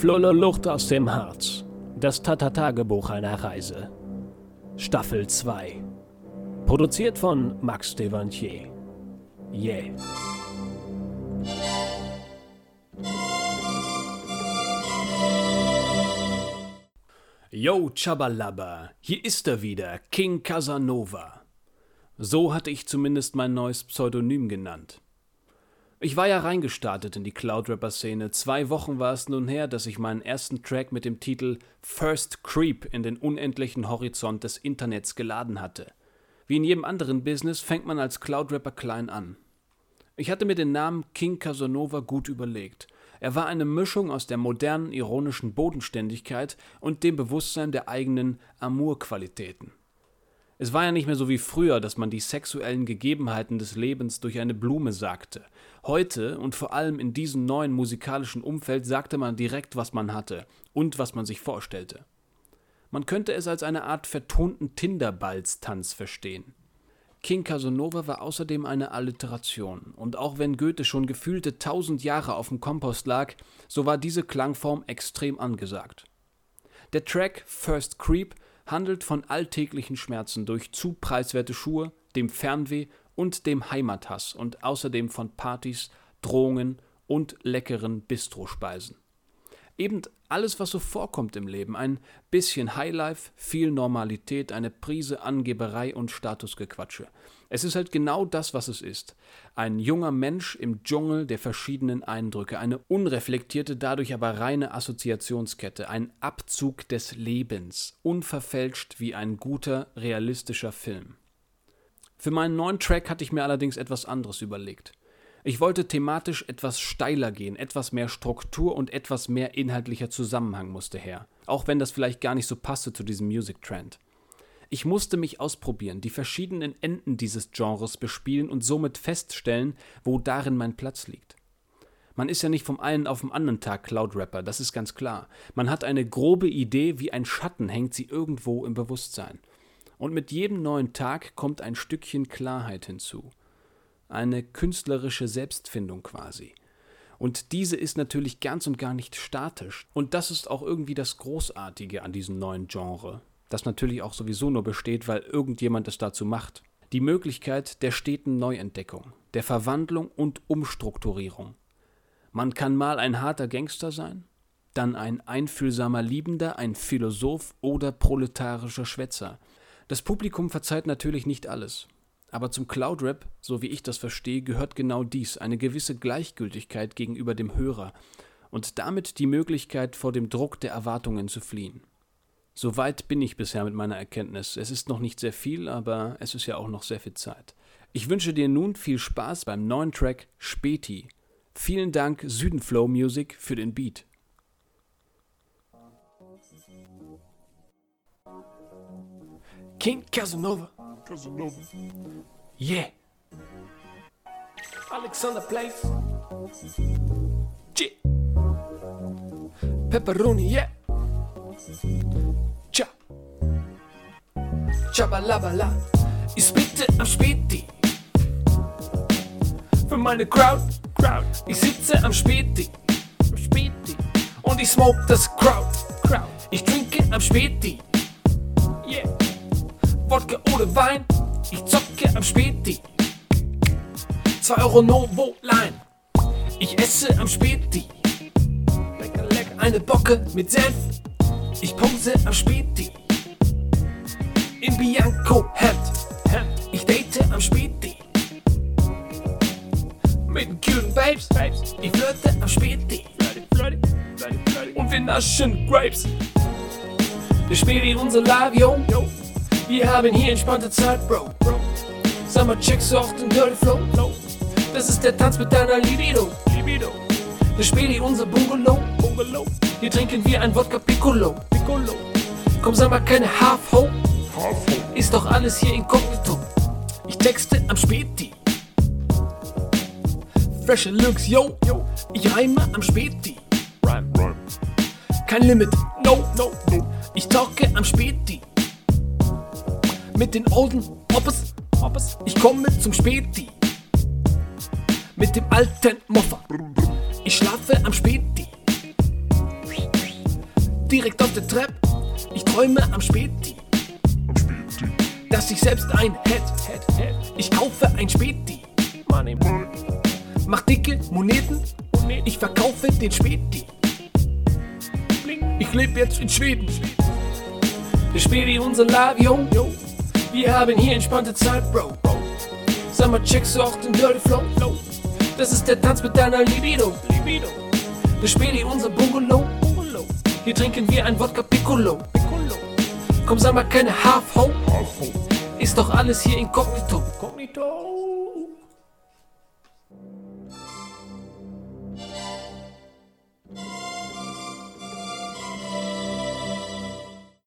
Flulle Luft aus dem Harz. Das Tata-Tagebuch einer Reise. Staffel 2. Produziert von Max Devantier. Yeah. Yo, Chabalaba, hier ist er wieder, King Casanova. So hatte ich zumindest mein neues Pseudonym genannt. Ich war ja reingestartet in die Cloud-Rapper-Szene. Zwei Wochen war es nun her, dass ich meinen ersten Track mit dem Titel First Creep in den unendlichen Horizont des Internets geladen hatte. Wie in jedem anderen Business fängt man als Cloud-Rapper klein an. Ich hatte mir den Namen King Casanova gut überlegt. Er war eine Mischung aus der modernen, ironischen Bodenständigkeit und dem Bewusstsein der eigenen Amour-Qualitäten. Es war ja nicht mehr so wie früher, dass man die sexuellen Gegebenheiten des Lebens durch eine Blume sagte. Heute und vor allem in diesem neuen musikalischen Umfeld sagte man direkt, was man hatte und was man sich vorstellte. Man könnte es als eine Art vertonten Tinderbalztanz verstehen. King Casanova war außerdem eine Alliteration, und auch wenn Goethe schon gefühlte tausend Jahre auf dem Kompost lag, so war diese Klangform extrem angesagt. Der Track First Creep handelt von alltäglichen Schmerzen durch zu preiswerte Schuhe, dem Fernweh und dem Heimathass und außerdem von Partys, Drohungen und leckeren Bistrospeisen. Eben alles, was so vorkommt im Leben, ein bisschen Highlife, viel Normalität, eine Prise Angeberei und Statusgequatsche. Es ist halt genau das, was es ist. Ein junger Mensch im Dschungel der verschiedenen Eindrücke, eine unreflektierte, dadurch aber reine Assoziationskette, ein Abzug des Lebens, unverfälscht wie ein guter, realistischer Film. Für meinen neuen Track hatte ich mir allerdings etwas anderes überlegt. Ich wollte thematisch etwas steiler gehen, etwas mehr Struktur und etwas mehr inhaltlicher Zusammenhang musste her, auch wenn das vielleicht gar nicht so passte zu diesem Music Trend. Ich musste mich ausprobieren, die verschiedenen Enden dieses Genres bespielen und somit feststellen, wo darin mein Platz liegt. Man ist ja nicht vom einen auf den anderen Tag Cloud-Rapper, das ist ganz klar. Man hat eine grobe Idee, wie ein Schatten hängt sie irgendwo im Bewusstsein. Und mit jedem neuen Tag kommt ein Stückchen Klarheit hinzu. Eine künstlerische Selbstfindung quasi. Und diese ist natürlich ganz und gar nicht statisch. Und das ist auch irgendwie das Großartige an diesem neuen Genre das natürlich auch sowieso nur besteht, weil irgendjemand es dazu macht. Die Möglichkeit der steten Neuentdeckung, der Verwandlung und Umstrukturierung. Man kann mal ein harter Gangster sein, dann ein einfühlsamer Liebender, ein Philosoph oder proletarischer Schwätzer. Das Publikum verzeiht natürlich nicht alles. Aber zum Cloud-Rap, so wie ich das verstehe, gehört genau dies, eine gewisse Gleichgültigkeit gegenüber dem Hörer und damit die Möglichkeit, vor dem Druck der Erwartungen zu fliehen. So weit bin ich bisher mit meiner Erkenntnis. Es ist noch nicht sehr viel, aber es ist ja auch noch sehr viel Zeit. Ich wünsche dir nun viel Spaß beim neuen Track Späti. Vielen Dank Südenflow Music für den Beat. King Casanova. Casanova. Yeah. Alexander Place. G. Pepperoni, yeah. Schabalabala. Ich spitte am Späti. Für meine Crowd, Crowd. Ich sitze am Späti. Späti. Und ich smoke das Crowd, Crowd. Ich trinke am Späti. Wodka oder Wein. Ich zocke am Späti. 2 Euro Novo Line. Ich esse am Späti. Lecker, lecker. Eine Bocke mit Senf. Ich pose am Späti im Bianco-Hemd. Ich date am Späti. Mit den cuten Babes. Ich flirte am Späti. Und wir naschen Grapes. Der Späti unser Live, yo. Wir haben hier entspannte Zeit, Bro. Sag mal, checkst du auch den Dirty Flow? Das ist der Tanz mit deiner Libido. Der Späti unser Bungalow. Hier trinken wir ein Wodka Piccolo. Komm, sag mal, keine Half-Ho. Ist doch alles hier inkognito. Ich texte am Späti. Fresher Looks, yo. Ich reime am Späti. Kein Limit, no, no, no. Ich talke am Späti. Mit den olden Oppes, Oppes. Ich komme zum Späti. Mit dem alten Moffa. Ich schlafe am Späti. direkt auf der Treppe. Ich träume am Späti, dass ich selbst ein hätt. Ich kaufe ein Späti, mach dicke Moneten, ich verkaufe den Späti. Ich lebe jetzt in Schweden. Der Späti unser yo. Wir haben hier entspannte Zeit, Bro. Sag mal, checkst du auch den Dirty Flow? Das ist der Tanz mit deiner Libido. Der Späti unser Bungalow. Hier trinken wir ein Wodka Piccolo. Komm, sag mal keine Half-Ho. Ist doch alles hier inkognito.